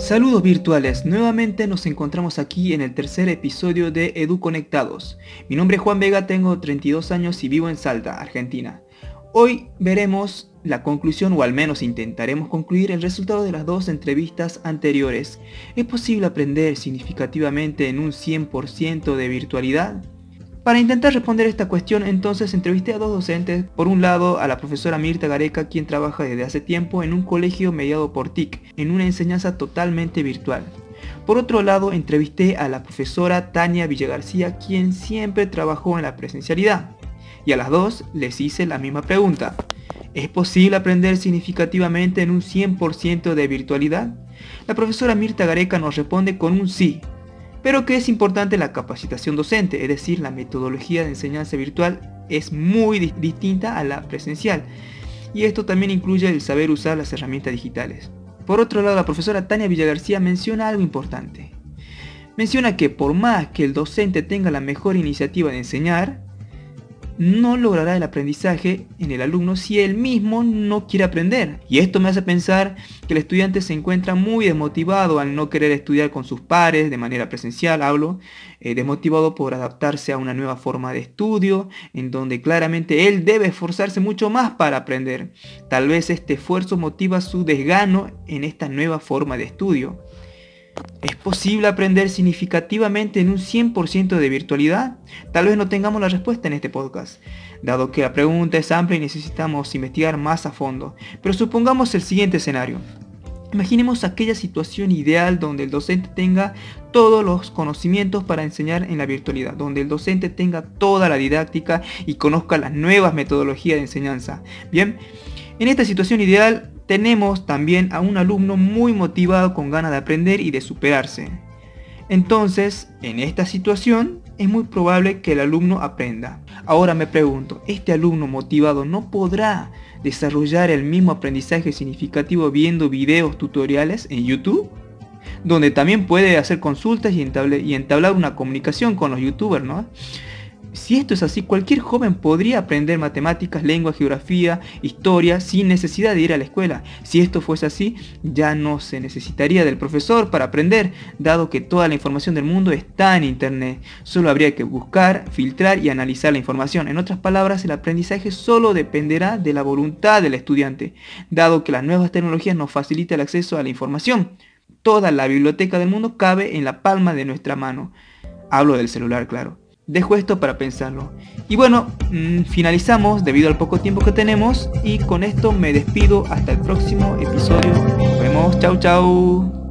Saludos virtuales, nuevamente nos encontramos aquí en el tercer episodio de Edu Conectados. Mi nombre es Juan Vega, tengo 32 años y vivo en Salta, Argentina. Hoy veremos la conclusión o al menos intentaremos concluir el resultado de las dos entrevistas anteriores. ¿Es posible aprender significativamente en un 100% de virtualidad? Para intentar responder esta cuestión, entonces entrevisté a dos docentes. Por un lado, a la profesora Mirta Gareca, quien trabaja desde hace tiempo en un colegio mediado por TIC, en una enseñanza totalmente virtual. Por otro lado, entrevisté a la profesora Tania Villagarcía, quien siempre trabajó en la presencialidad. Y a las dos les hice la misma pregunta. ¿Es posible aprender significativamente en un 100% de virtualidad? La profesora Mirta Gareca nos responde con un sí, pero que es importante la capacitación docente, es decir, la metodología de enseñanza virtual es muy distinta a la presencial. Y esto también incluye el saber usar las herramientas digitales. Por otro lado, la profesora Tania Villagarcía menciona algo importante. Menciona que por más que el docente tenga la mejor iniciativa de enseñar, no logrará el aprendizaje en el alumno si él mismo no quiere aprender. Y esto me hace pensar que el estudiante se encuentra muy desmotivado al no querer estudiar con sus pares de manera presencial, hablo, eh, desmotivado por adaptarse a una nueva forma de estudio, en donde claramente él debe esforzarse mucho más para aprender. Tal vez este esfuerzo motiva su desgano en esta nueva forma de estudio. ¿Es posible aprender significativamente en un 100% de virtualidad? Tal vez no tengamos la respuesta en este podcast, dado que la pregunta es amplia y necesitamos investigar más a fondo. Pero supongamos el siguiente escenario. Imaginemos aquella situación ideal donde el docente tenga todos los conocimientos para enseñar en la virtualidad, donde el docente tenga toda la didáctica y conozca las nuevas metodologías de enseñanza. Bien, en esta situación ideal tenemos también a un alumno muy motivado con ganas de aprender y de superarse. Entonces, en esta situación es muy probable que el alumno aprenda. Ahora me pregunto, ¿este alumno motivado no podrá desarrollar el mismo aprendizaje significativo viendo videos tutoriales en YouTube? Donde también puede hacer consultas y, entablar una comunicación con los youtubers, ¿no? Si esto es así, cualquier joven podría aprender matemáticas, lengua, geografía, historia sin necesidad de ir a la escuela. Si esto fuese así, ya no se necesitaría del profesor para aprender, dado que toda la información del mundo está en Internet. Solo habría que buscar, filtrar y analizar la información. En otras palabras, el aprendizaje solo dependerá de la voluntad del estudiante, dado que las nuevas tecnologías nos facilitan el acceso a la información. Toda la biblioteca del mundo cabe en la palma de nuestra mano. Hablo del celular, claro. Dejo esto para pensarlo. Y bueno, mm, finalizamos debido al poco tiempo que tenemos y con esto me despido hasta el próximo episodio. Nos vemos, chau chau.